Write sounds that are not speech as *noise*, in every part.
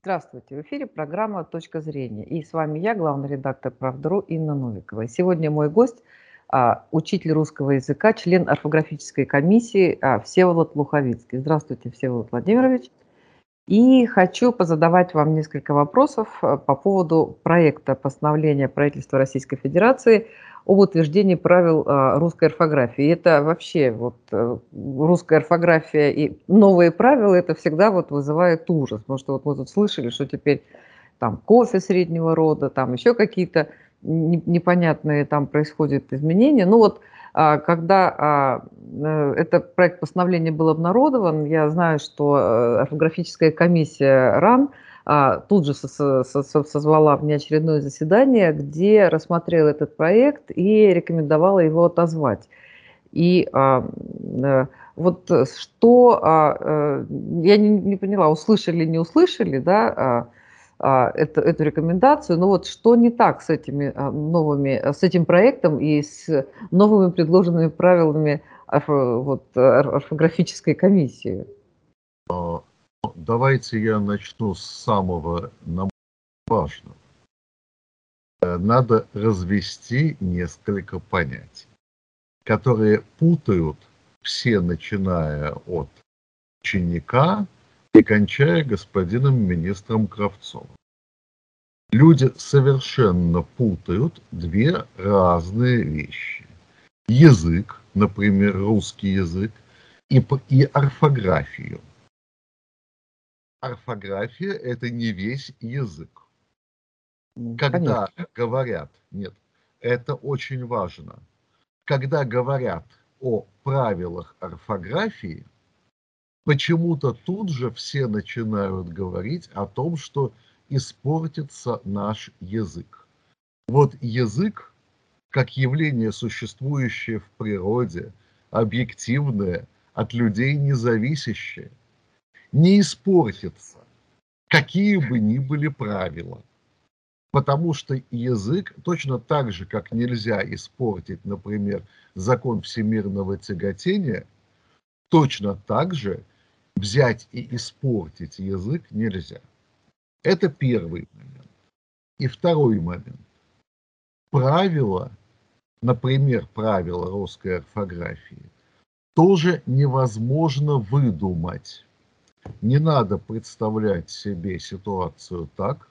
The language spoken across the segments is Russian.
Здравствуйте, в эфире программа «Точка зрения». И с вами я, главный редактор «Правдру» Инна Новикова. Сегодня мой гость а, – учитель русского языка, член орфографической комиссии а, Всеволод Луховицкий. Здравствуйте, Всеволод Владимирович. И хочу позадавать вам несколько вопросов а, по поводу проекта постановления правительства Российской Федерации об утверждении правил а, русской орфографии. Это вообще вот э, русская орфография и новые правила, это всегда вот вызывает ужас. Потому что вот мы тут слышали, что теперь там кофе среднего рода, там еще какие-то непонятные там происходят изменения. Ну вот когда а, э, этот проект постановления был обнародован, я знаю, что э, орфографическая комиссия РАН – а, тут же созвала внеочередное заседание, где рассмотрела этот проект и рекомендовала его отозвать. И а, э, вот что, а, я не, не поняла, услышали, не услышали, да, эту, эту рекомендацию, но вот что не так с этими новыми, с этим проектом и с новыми предложенными правилами вот, орфографической комиссии? Давайте я начну с самого важного. Э, надо развести несколько понятий, которые путают все, начиная от ученика и кончая господином министром Кравцовым. Люди совершенно путают две разные вещи. Язык, например, русский язык, и, и орфографию орфография – это не весь язык. Когда Конечно. говорят, нет, это очень важно, когда говорят о правилах орфографии, почему-то тут же все начинают говорить о том, что испортится наш язык. Вот язык, как явление, существующее в природе, объективное, от людей независящее, не испортится, какие бы ни были правила. Потому что язык точно так же, как нельзя испортить, например, закон всемирного тяготения, точно так же взять и испортить язык нельзя. Это первый момент. И второй момент. Правила, например, правила русской орфографии, тоже невозможно выдумать не надо представлять себе ситуацию так,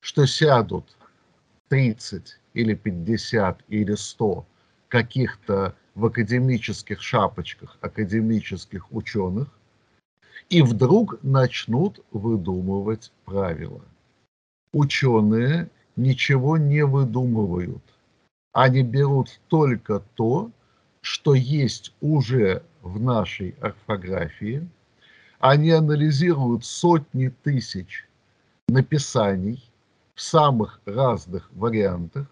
что сядут 30 или 50 или 100 каких-то в академических шапочках академических ученых и вдруг начнут выдумывать правила. Ученые ничего не выдумывают. Они берут только то, что есть уже в нашей орфографии – они анализируют сотни тысяч написаний в самых разных вариантах,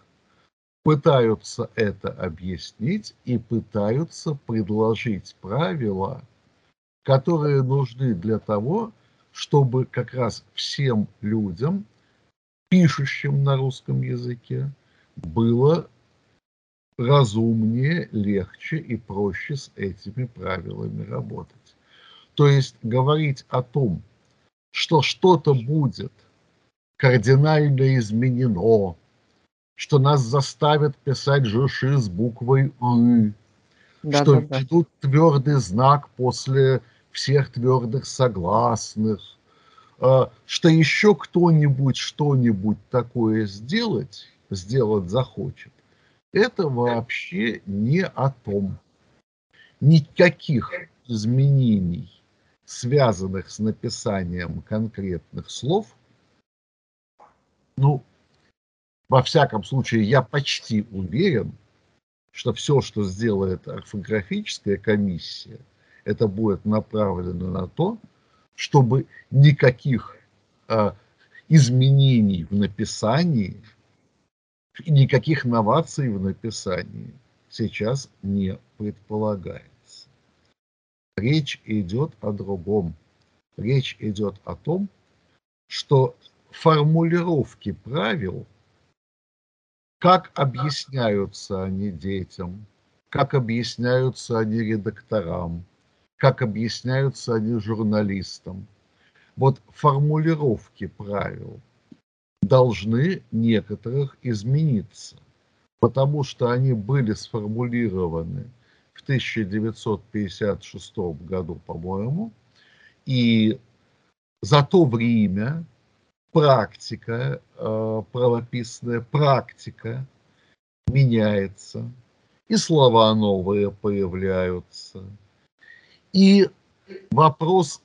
пытаются это объяснить и пытаются предложить правила, которые нужны для того, чтобы как раз всем людям, пишущим на русском языке, было разумнее, легче и проще с этими правилами работать. То есть говорить о том, что что-то будет кардинально изменено, что нас заставят писать ЖШ с буквой «ы», да, что да, ведут да. твердый знак после всех твердых согласных, а, что еще кто-нибудь что-нибудь такое сделать, сделать захочет, это вообще не о том. Никаких изменений связанных с написанием конкретных слов, ну, во всяком случае, я почти уверен, что все, что сделает орфографическая комиссия, это будет направлено на то, чтобы никаких э, изменений в написании никаких новаций в написании сейчас не предполагает. Речь идет о другом. Речь идет о том, что формулировки правил, как объясняются они детям, как объясняются они редакторам, как объясняются они журналистам, вот формулировки правил должны некоторых измениться, потому что они были сформулированы в 1956 году, по-моему, и за то время практика, э, правописная практика меняется, и слова новые появляются. И вопрос,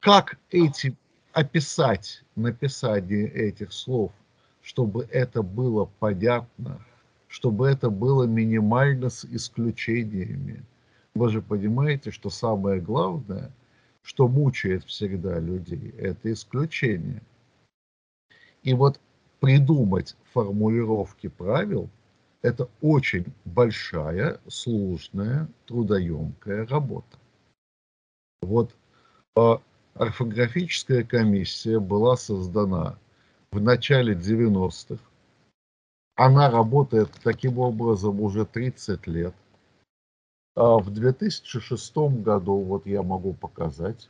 как эти описать написание этих слов, чтобы это было понятно, чтобы это было минимально с исключениями. Вы же понимаете, что самое главное, что мучает всегда людей, это исключение. И вот придумать формулировки правил – это очень большая, сложная, трудоемкая работа. Вот а, орфографическая комиссия была создана в начале 90-х. Она работает таким образом уже 30 лет. А в 2006 году, вот я могу показать,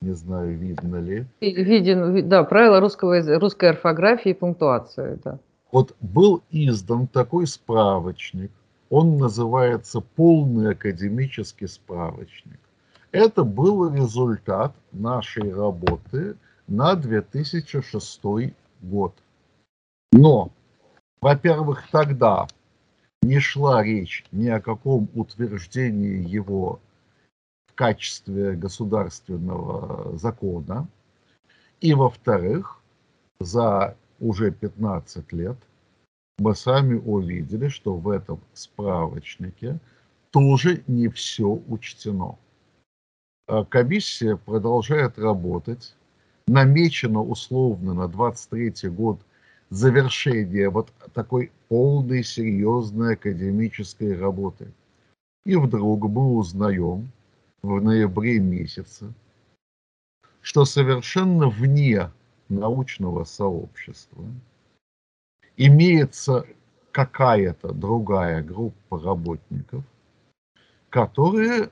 не знаю, видно ли. Виден, да, правила русского, русской орфографии и пунктуации, да. Вот был издан такой справочник, он называется «Полный академический справочник». Это был результат нашей работы на 2006 год. Но, во-первых, тогда не шла речь ни о каком утверждении его в качестве государственного закона. И, во-вторых, за уже 15 лет мы сами увидели, что в этом справочнике тоже не все учтено. А комиссия продолжает работать. Намечено условно на 23 год завершение вот такой полной, серьезной академической работы. И вдруг мы узнаем в ноябре месяце, что совершенно вне научного сообщества имеется какая-то другая группа работников, которые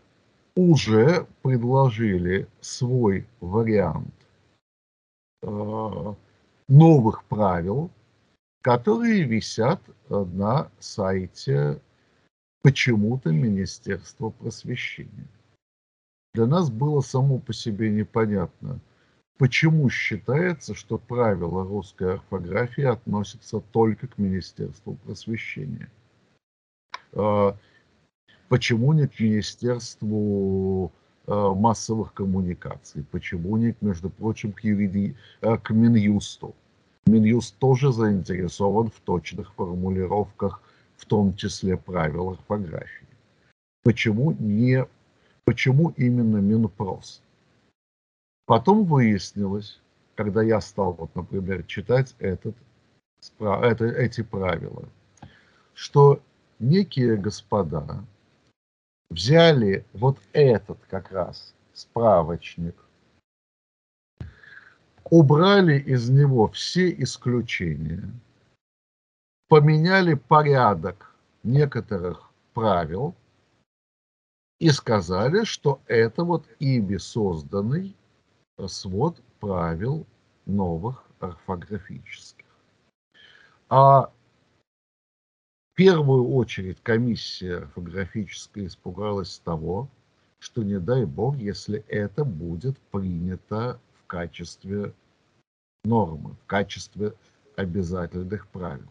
уже предложили свой вариант э, новых правил, которые висят на сайте почему-то Министерства просвещения. Для нас было само по себе непонятно, почему считается, что правила русской орфографии относятся только к Министерству просвещения. Э, Почему не к Министерству э, массовых коммуникаций? Почему не, между прочим, к, юриди... Э, к Минюсту? Минюст тоже заинтересован в точных формулировках, в том числе правил орфографии. Почему, не... Почему именно Минпрос? Потом выяснилось, когда я стал, вот, например, читать этот, это, эти правила, что некие господа, взяли вот этот как раз справочник, убрали из него все исключения, поменяли порядок некоторых правил и сказали, что это вот ими созданный свод правил новых орфографических. А первую очередь комиссия орфографическая испугалась того, что не дай бог, если это будет принято в качестве нормы, в качестве обязательных правил.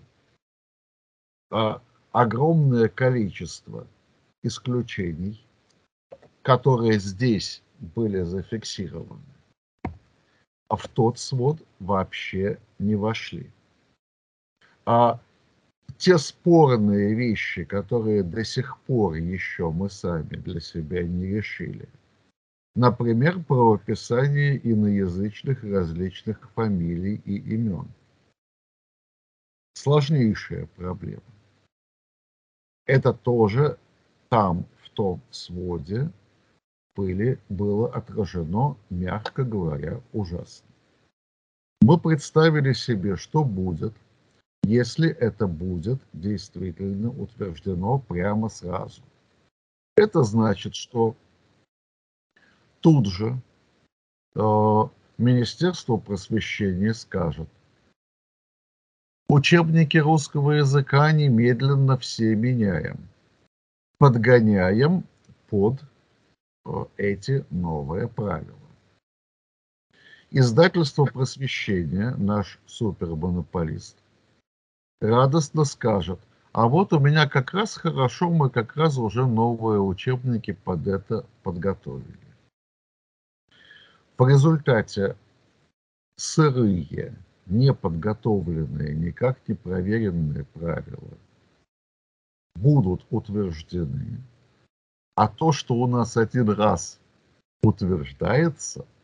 А огромное количество исключений, которые здесь были зафиксированы, а в тот свод вообще не вошли. А те спорные вещи, которые до сих пор еще мы сами для себя не решили. Например, правописание иноязычных различных фамилий и имен. Сложнейшая проблема. Это тоже там, в том своде, были, было отражено, мягко говоря, ужасно. Мы представили себе, что будет, если это будет действительно утверждено прямо сразу. Это значит, что тут же э, Министерство просвещения скажет, учебники русского языка немедленно все меняем, подгоняем под э, эти новые правила. Издательство просвещения, наш супермонополист, радостно скажет, а вот у меня как раз хорошо, мы как раз уже новые учебники под это подготовили. В результате сырые, неподготовленные, никак не проверенные правила будут утверждены, а то, что у нас один раз утверждается –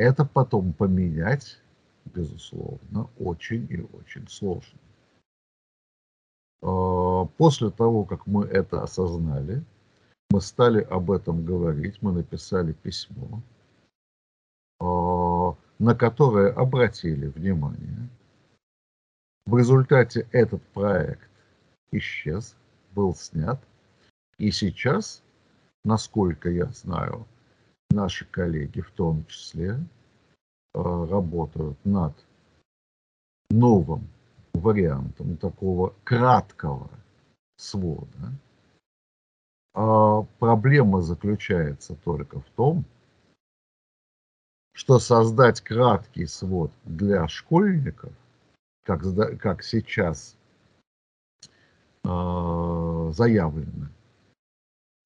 это потом поменять, безусловно, очень и очень сложно. А, после того, как мы это осознали, мы стали об этом говорить, мы написали письмо, а, на которое обратили внимание. В результате этот проект исчез, был снят, и сейчас, насколько я знаю, наши коллеги в том числе работают над новым вариантом такого краткого свода. А проблема заключается только в том, что создать краткий свод для школьников, как, как сейчас э, заявлено,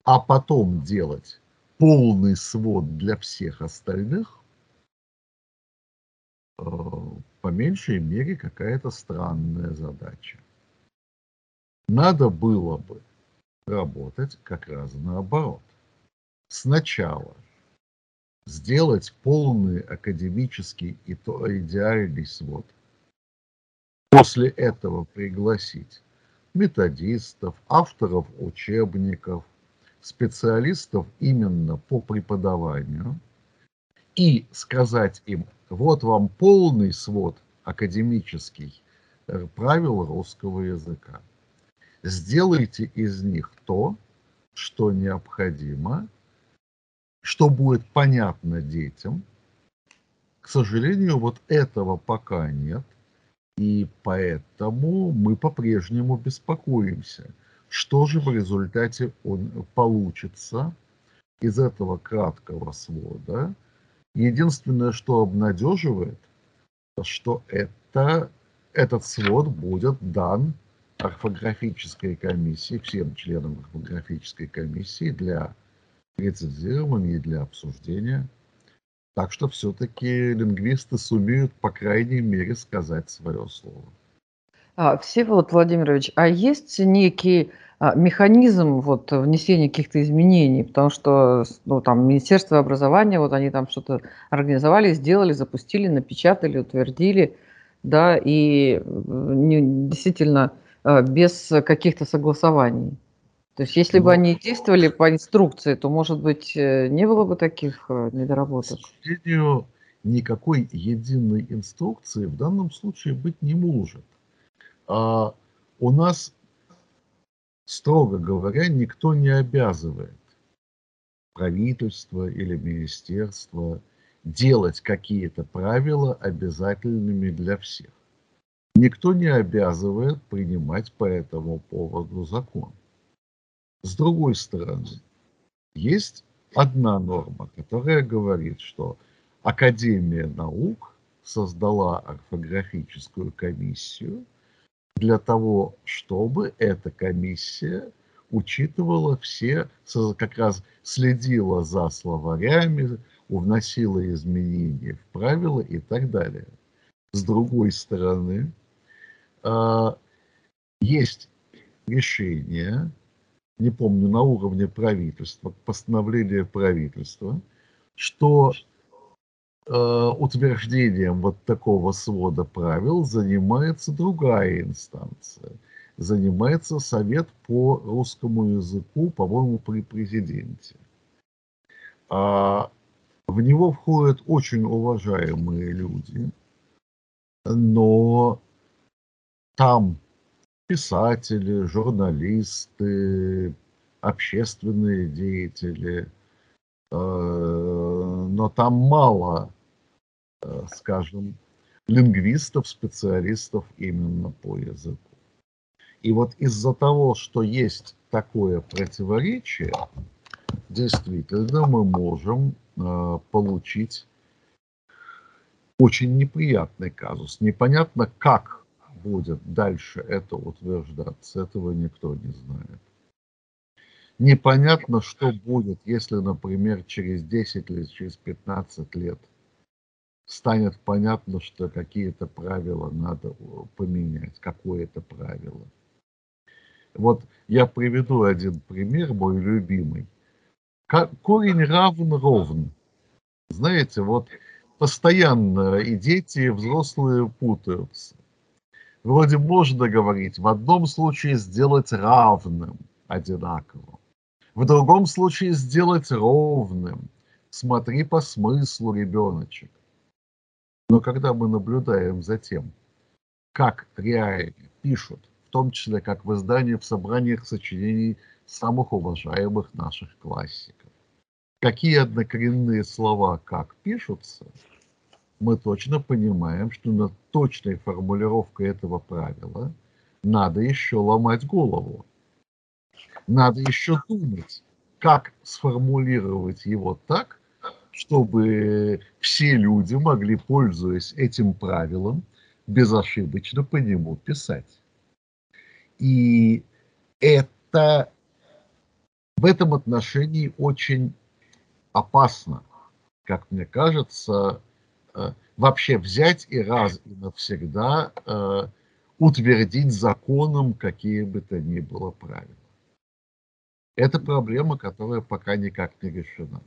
а потом делать полный свод для всех остальных, э, по меньшей мере какая-то странная задача. Надо было бы работать как раз наоборот. Сначала сделать полный академический идеальный свод. После этого пригласить методистов, авторов учебников, специалистов именно по преподаванию и сказать им, вот вам полный свод академический э, правил русского языка. Сделайте из них то, что необходимо, что будет понятно детям. К сожалению, вот этого пока нет, и поэтому мы по-прежнему беспокоимся – что же в результате он получится из этого краткого свода? Единственное, что обнадеживает, что это, этот свод будет дан орфографической комиссии, всем членам орфографической комиссии для рецензирования и для обсуждения. Так что все-таки лингвисты сумеют, по крайней мере, сказать свое слово. А, Всеволод Владимирович, а есть некий а, механизм вот внесения каких-то изменений, потому что ну, там Министерство образования, вот они там что-то организовали, сделали, запустили, напечатали, утвердили, да, и не, действительно а, без каких-то согласований. То есть если бы ну, они действовали по инструкции, то, может быть, э, не было бы таких э, недоработок? К сожалению, никакой единой инструкции в данном случае быть не может. А у нас строго говоря, никто не обязывает правительство или министерство делать какие-то правила обязательными для всех. Никто не обязывает принимать по этому поводу закон. С другой стороны, есть одна норма, которая говорит, что Академия наук создала орфографическую комиссию, для того, чтобы эта комиссия учитывала все, как раз следила за словарями, вносила изменения в правила и так далее. С другой стороны, а, есть решение, не помню, на уровне правительства, постановление правительства, что утверждением вот такого свода правил занимается другая инстанция. Занимается Совет по русскому языку, по-моему, при президенте. А в него входят очень уважаемые люди, но там писатели, журналисты, общественные деятели, э, но там мало, э, скажем, лингвистов, специалистов именно по языку. И вот из-за того, что есть такое противоречие, действительно мы можем э, получить очень неприятный казус. Непонятно, как будет дальше это утверждаться, этого никто не знает. Непонятно, что будет, если, например, через 10 или через 15 лет станет понятно, что какие-то правила надо поменять, какое-то правило. Вот я приведу один пример, мой любимый. Корень равен ровно. Знаете, вот постоянно и дети, и взрослые путаются. Вроде можно говорить, в одном случае сделать равным, одинаково. В другом случае сделать ровным. Смотри по смыслу, ребеночек. Но когда мы наблюдаем за тем, как реально пишут, в том числе как в издании, в собраниях сочинений самых уважаемых наших классиков, какие однокоренные слова как пишутся, мы точно понимаем, что над точной формулировкой этого правила надо еще ломать голову. Надо еще думать, как сформулировать его так, чтобы все люди могли, пользуясь этим правилом, безошибочно по нему писать. И это в этом отношении очень опасно, как мне кажется, э, вообще взять и раз и навсегда э, утвердить законом какие бы то ни было правила. Это проблема, которая пока никак не решена.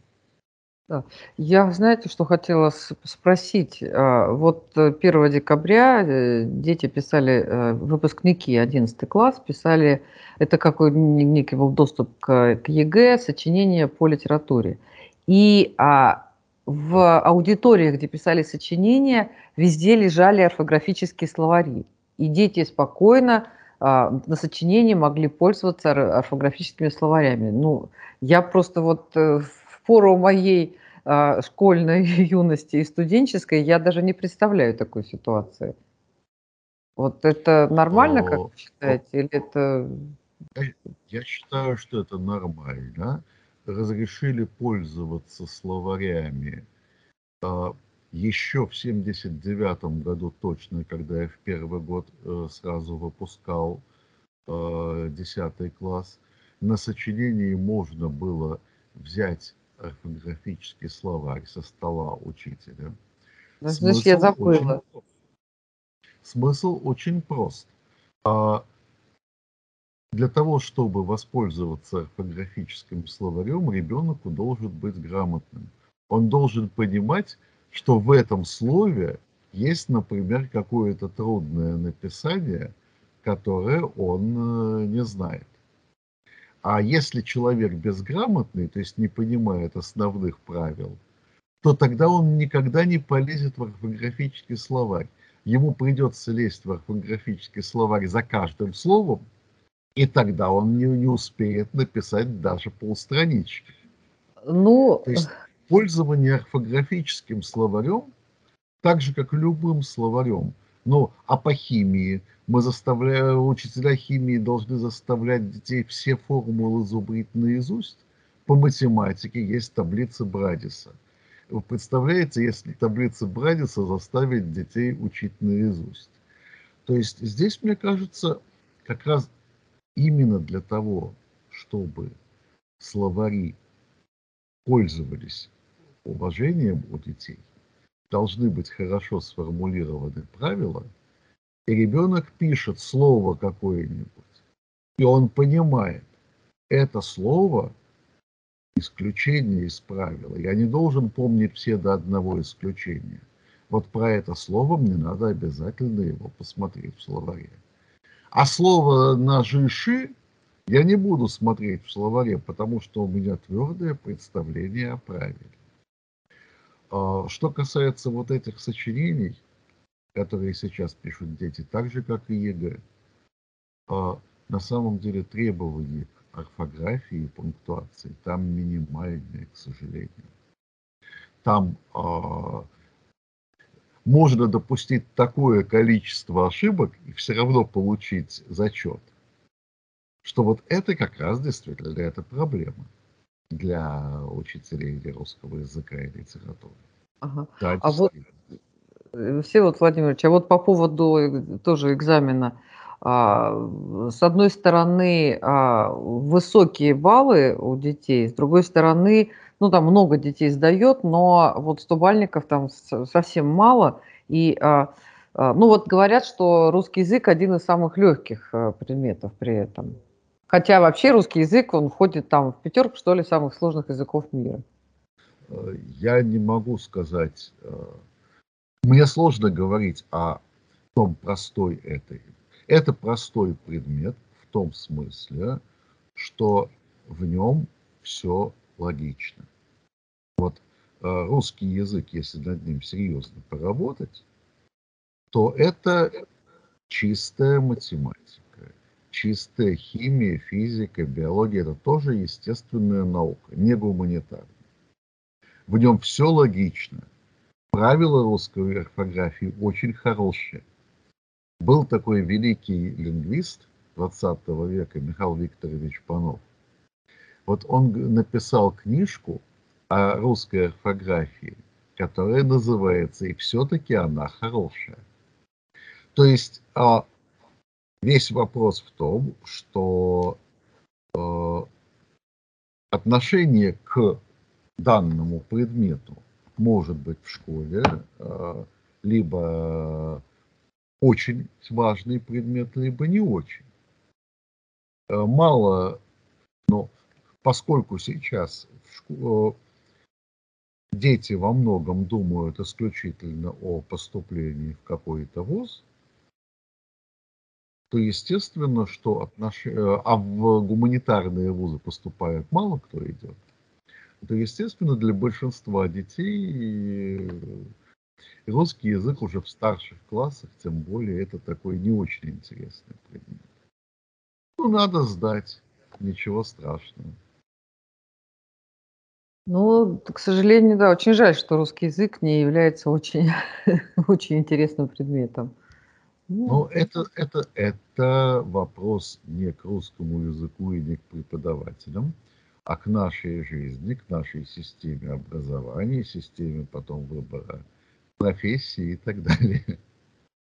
Да. Я, знаете, что хотела спросить. А, вот 1 э, декабря э, дети писали, э, выпускники 11 класс писали, это какой некий был доступ к, ЕГЭ, сочинение по литературе. И а, в аудиториях, где писали сочинения, везде лежали орфографические словари. И дети спокойно а, на сочинении могли пользоваться орфографическими словарями. Ну, я просто вот пору моей а, школьной *laughs* юности и студенческой я даже не представляю такой ситуации. Вот это нормально, как вы считаете, или это... Я считаю, что это нормально. Разрешили пользоваться словарями а, еще в 79 году точно, когда я в первый год э, сразу выпускал 10 э, класс, на сочинении можно было взять орфографический словарь со стола учителя. Значит, я забыла. Очень, смысл очень прост. А для того, чтобы воспользоваться орфографическим словарем, ребенок должен быть грамотным. Он должен понимать, что в этом слове есть, например, какое-то трудное написание, которое он э, не знает. А если человек безграмотный, то есть не понимает основных правил, то тогда он никогда не полезет в орфографический словарь. Ему придется лезть в орфографический словарь за каждым словом, и тогда он не, не успеет написать даже полстранички. Ну... То есть пользование орфографическим словарем, так же, как любым словарем, ну, а по химии мы заставляем, учителя химии должны заставлять детей все формулы зубрить наизусть. По математике есть таблица Брадиса. Вы представляете, если таблица Брадиса заставить детей учить наизусть? То есть здесь, мне кажется, как раз именно для того, чтобы словари пользовались уважением у детей, должны быть хорошо сформулированы правила, и ребенок пишет слово какое-нибудь, и он понимает, это слово исключение из правила. Я не должен помнить все до одного исключения. Вот про это слово мне надо обязательно его посмотреть в словаре. А слово «на жи-ши» я не буду смотреть в словаре, потому что у меня твердое представление о правиле. А, что касается вот этих сочинений, которые сейчас пишут дети, так же, как и ЕГЭ, а, на самом деле требования орфографии и пунктуации там минимальные, к сожалению. там э, можно допустить такое количество ошибок и все равно получить зачет, что вот это как раз действительно это проблема для учителей русского языка и литературы. Ага. Да, а вот, э, Всеволод Владимирович, а вот по поводу э, тоже экзамена, а, с одной стороны, а, высокие баллы у детей, с другой стороны, ну, там много детей сдает, но вот 100 бальников там совсем мало. И, а, ну, вот говорят, что русский язык один из самых легких предметов при этом. Хотя вообще русский язык, он входит там в пятерку, что ли, самых сложных языков мира. Э, я не могу сказать, э, мне сложно говорить о том простой этой. Это простой предмет в том смысле, что в нем все логично. Вот э, русский язык, если над ним серьезно поработать, то это чистая математика чистая химия, физика, биология – это тоже естественная наука, не гуманитарная. В нем все логично. Правила русской орфографии очень хорошие. Был такой великий лингвист 20 века Михаил Викторович Панов. Вот он написал книжку о русской орфографии, которая называется «И все-таки она хорошая». То есть а, Весь вопрос в том, что э, отношение к данному предмету может быть в школе э, либо очень важный предмет, либо не очень. Э, мало, но поскольку сейчас в э, дети во многом думают исключительно о поступлении в какой-то вуз, то естественно, что отнош... Э, а в гуманитарные вузы поступает мало кто идет, то естественно для большинства детей э, русский язык уже в старших классах, тем более это такой не очень интересный предмет. Ну, надо сдать, ничего страшного. Ну, к сожалению, да, очень жаль, что русский язык не является очень, *laughs* очень интересным предметом. Ну, это, это, это вопрос не к русскому языку и не к преподавателям, а к нашей жизни, к нашей системе образования, системе потом выбора профессии и так далее.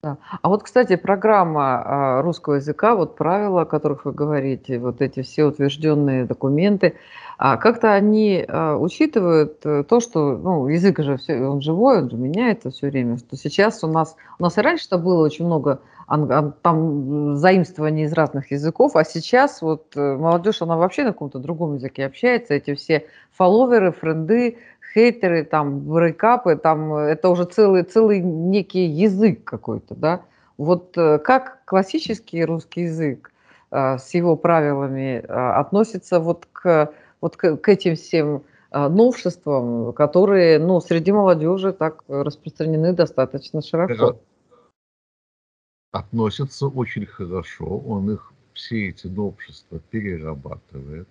Да. А вот, кстати, программа а, русского языка, вот правила, о которых вы говорите, вот эти все утвержденные документы, а как-то они а, учитывают э, то, что ну, язык же все, он живой, он же меняется все время, что сейчас у нас, у нас и раньше-то было очень много там заимствований из разных языков, а сейчас вот э, молодежь, она вообще на каком-то другом языке общается, эти все фолловеры, френды, хейтеры, там, брейкапы, там, э, это уже целый, целый некий язык какой-то, да. Вот э, как классический русский язык э, с его правилами относится вот к, вот к, к этим всем новшествам, которые, ну, среди молодежи так распространены достаточно широко? Относится очень хорошо, он их все эти новшества перерабатывает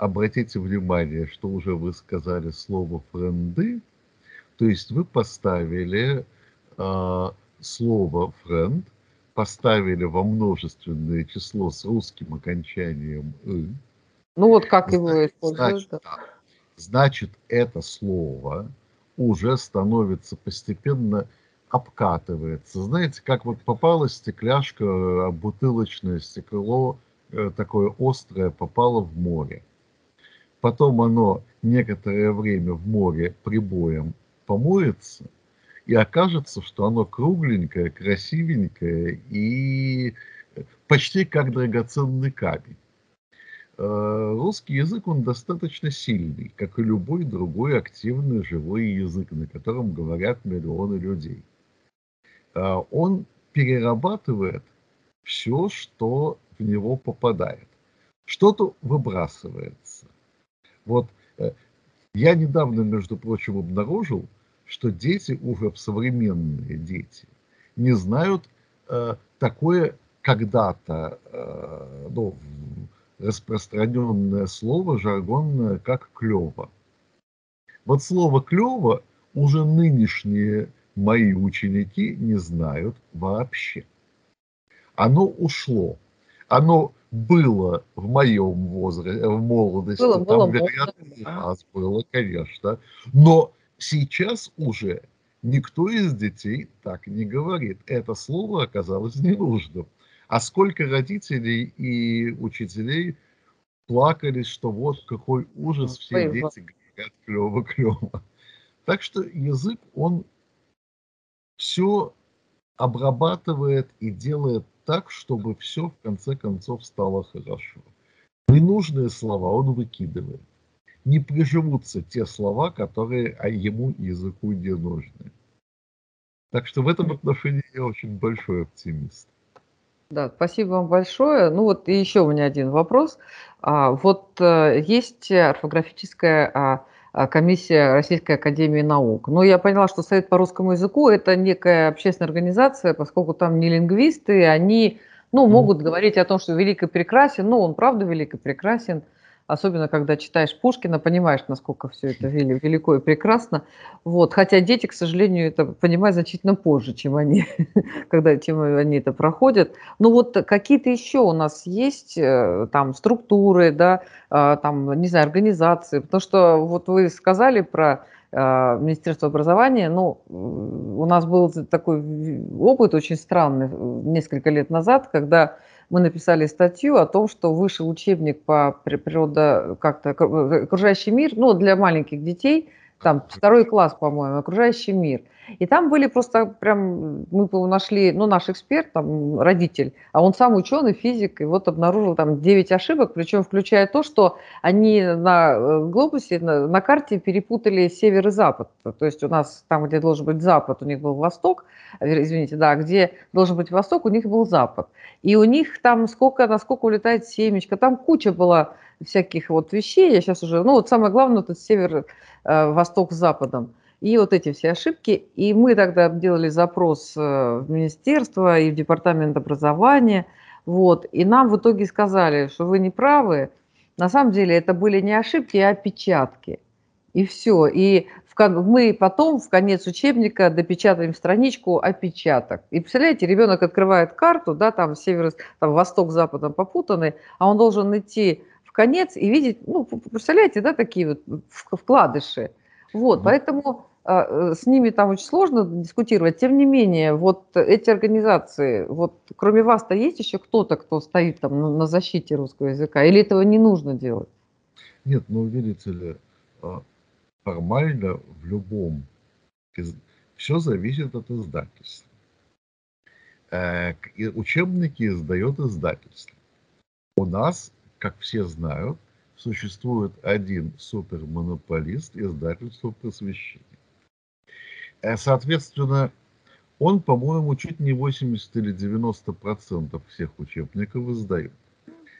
обратите внимание, что уже вы сказали слово «френды», то есть вы поставили э, слово «френд», поставили во множественное число с русским окончанием «ы». Ну вот как его используют. Значит, да. значит, это слово уже становится постепенно обкатывается. Знаете, как вот попала стекляшка, бутылочное стекло, э, такое острое, попало в море потом оно некоторое время в море прибоем помоется, и окажется, что оно кругленькое, красивенькое и почти как драгоценный камень. Э, русский язык, он достаточно сильный, как и любой другой активный живой язык, на котором говорят миллионы людей. Э, он перерабатывает все, что в него попадает. Что-то выбрасывается – вот э, я недавно, между прочим, обнаружил, что дети уже современные дети не знают э, такое когда-то э, ну, распространенное слово жаргонное, как клево. Вот слово «клево» уже нынешние мои ученики не знают вообще. Оно ушло. Оно было в моем возрасте, в молодости, было, там, было, вероятно, у вас было, конечно. Но сейчас уже никто из детей так не говорит. Это слово оказалось ненужным. А сколько родителей и учителей плакали, что вот какой ужас, все дети говорят клево-клево. Так что язык, он все обрабатывает и делает так, чтобы все в конце концов стало хорошо. Ненужные слова он выкидывает. Не приживутся те слова, которые а ему языку не нужны. Так что в этом отношении я очень большой оптимист. Да, спасибо вам большое. Ну вот и еще у меня один вопрос. А, вот э, есть орфографическая а, а, комиссия Российской Академии Наук. Но я поняла, что Совет по русскому языку – это некая общественная организация, поскольку там не лингвисты, они ну, могут говорить о том, что велик и прекрасен. Ну, он правда велик и прекрасен – особенно когда читаешь Пушкина, понимаешь, насколько все это велико и прекрасно. Вот. Хотя дети, к сожалению, это понимают значительно позже, чем они, *laughs* когда, чем они это проходят. Но вот какие-то еще у нас есть э, там структуры, да, а, там, не знаю, организации, потому что вот вы сказали про а, Министерство образования, ну, у нас был такой опыт очень странный несколько лет назад, когда мы написали статью о том, что вышел учебник по природа как-то окружающий мир, ну, для маленьких детей, там второй класс, по-моему, окружающий мир – и там были просто прям, мы нашли, ну, наш эксперт, там, родитель, а он сам ученый, физик, и вот обнаружил там 9 ошибок, причем включая то, что они на э, глобусе, на, на карте перепутали север и запад. То есть у нас там, где должен быть запад, у них был восток, э, извините, да, где должен быть восток, у них был запад. И у них там сколько, насколько улетает семечко, там куча была всяких вот вещей, я сейчас уже, ну вот самое главное, это север, э, восток с западом и вот эти все ошибки. И мы тогда делали запрос э, в министерство и в департамент образования, вот, и нам в итоге сказали, что вы не правы, на самом деле это были не ошибки, а опечатки. И все. И мы потом в конец учебника допечатаем страничку опечаток. И представляете, ребенок открывает карту, да, там север, там восток, запад там попутаны, а он должен идти в конец и видеть, ну, представляете, да, такие вот вкладыши. Вот, поэтому а, э, с ними там очень сложно дискутировать. Тем не менее, вот эти организации, вот кроме вас-то есть еще кто-то, кто стоит там на защите русского языка? Или этого не нужно делать? Нет, ну, видите ли, а, формально в любом, все зависит от издательства. Э, учебники издает издательство. У нас, как все знают, существует один супермонополист издательства просвещения. Э, соответственно, он, по-моему, чуть не 80 или 90 процентов всех учебников издает.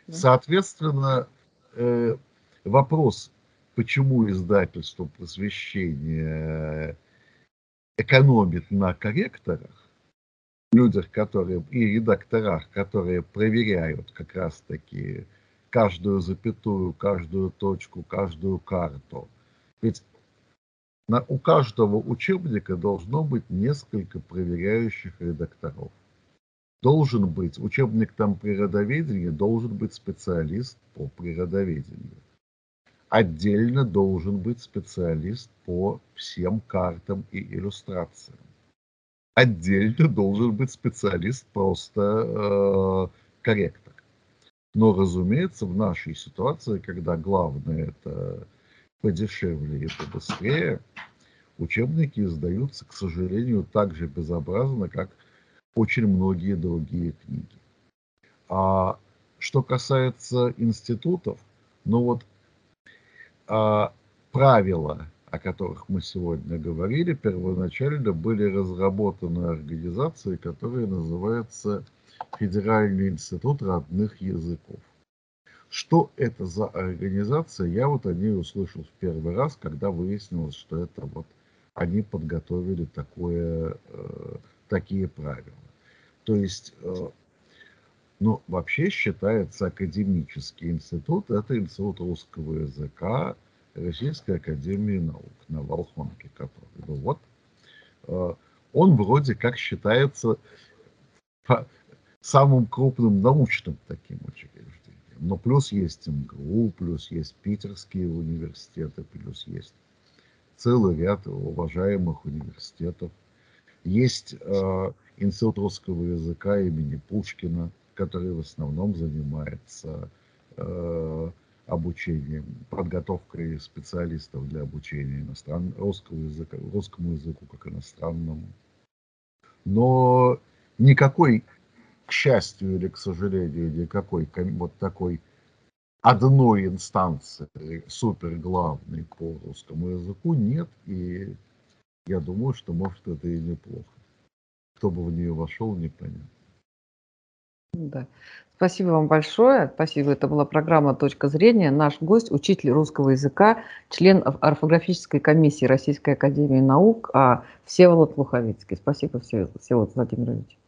Соответственно, э, вопрос, почему издательство просвещения экономит на корректорах, людях, которые и редакторах, которые проверяют как раз-таки каждую запятую, каждую точку, каждую карту. Ведь на, у каждого учебника должно быть несколько проверяющих редакторов. Должен быть, учебник там природоведения, должен быть специалист по природоведению. Отдельно должен быть специалист по всем картам и иллюстрациям. Отдельно должен быть специалист просто э, корректор. Но, разумеется, в нашей ситуации, когда главное это подешевле и побыстрее, учебники издаются, к сожалению, так же безобразно, как очень многие другие книги. А что касается институтов, ну вот а, правила, о которых мы сегодня говорили, первоначально были разработаны организацией, которая называется Федеральный институт родных языков. Что это за организация, я вот о ней услышал в первый раз, когда выяснилось, что это вот они подготовили такое, э, такие правила. То есть, э, ну, вообще считается академический институт, это институт русского языка, Российской Академии Наук на Волхонке, который, ну вот, э, он вроде как считается самым крупным научным таким учреждением. Но плюс есть МГУ, плюс есть питерские университеты, плюс есть целый ряд уважаемых университетов. Есть э, Институт русского языка имени Пушкина, который в основном занимается э, обучением, подготовкой специалистов для обучения иностран... русского языка, русскому языку как иностранному. Но никакой, к счастью или к сожалению, никакой вот такой одной инстанции супер главной по русскому языку нет, и я думаю, что может это и неплохо. Кто бы в нее вошел, непонятно. Да. Спасибо вам большое. Спасибо. Это была программа «Точка зрения». Наш гость – учитель русского языка, член орфографической комиссии Российской Академии Наук а Всеволод Луховицкий. Спасибо, Всеволод Владимирович.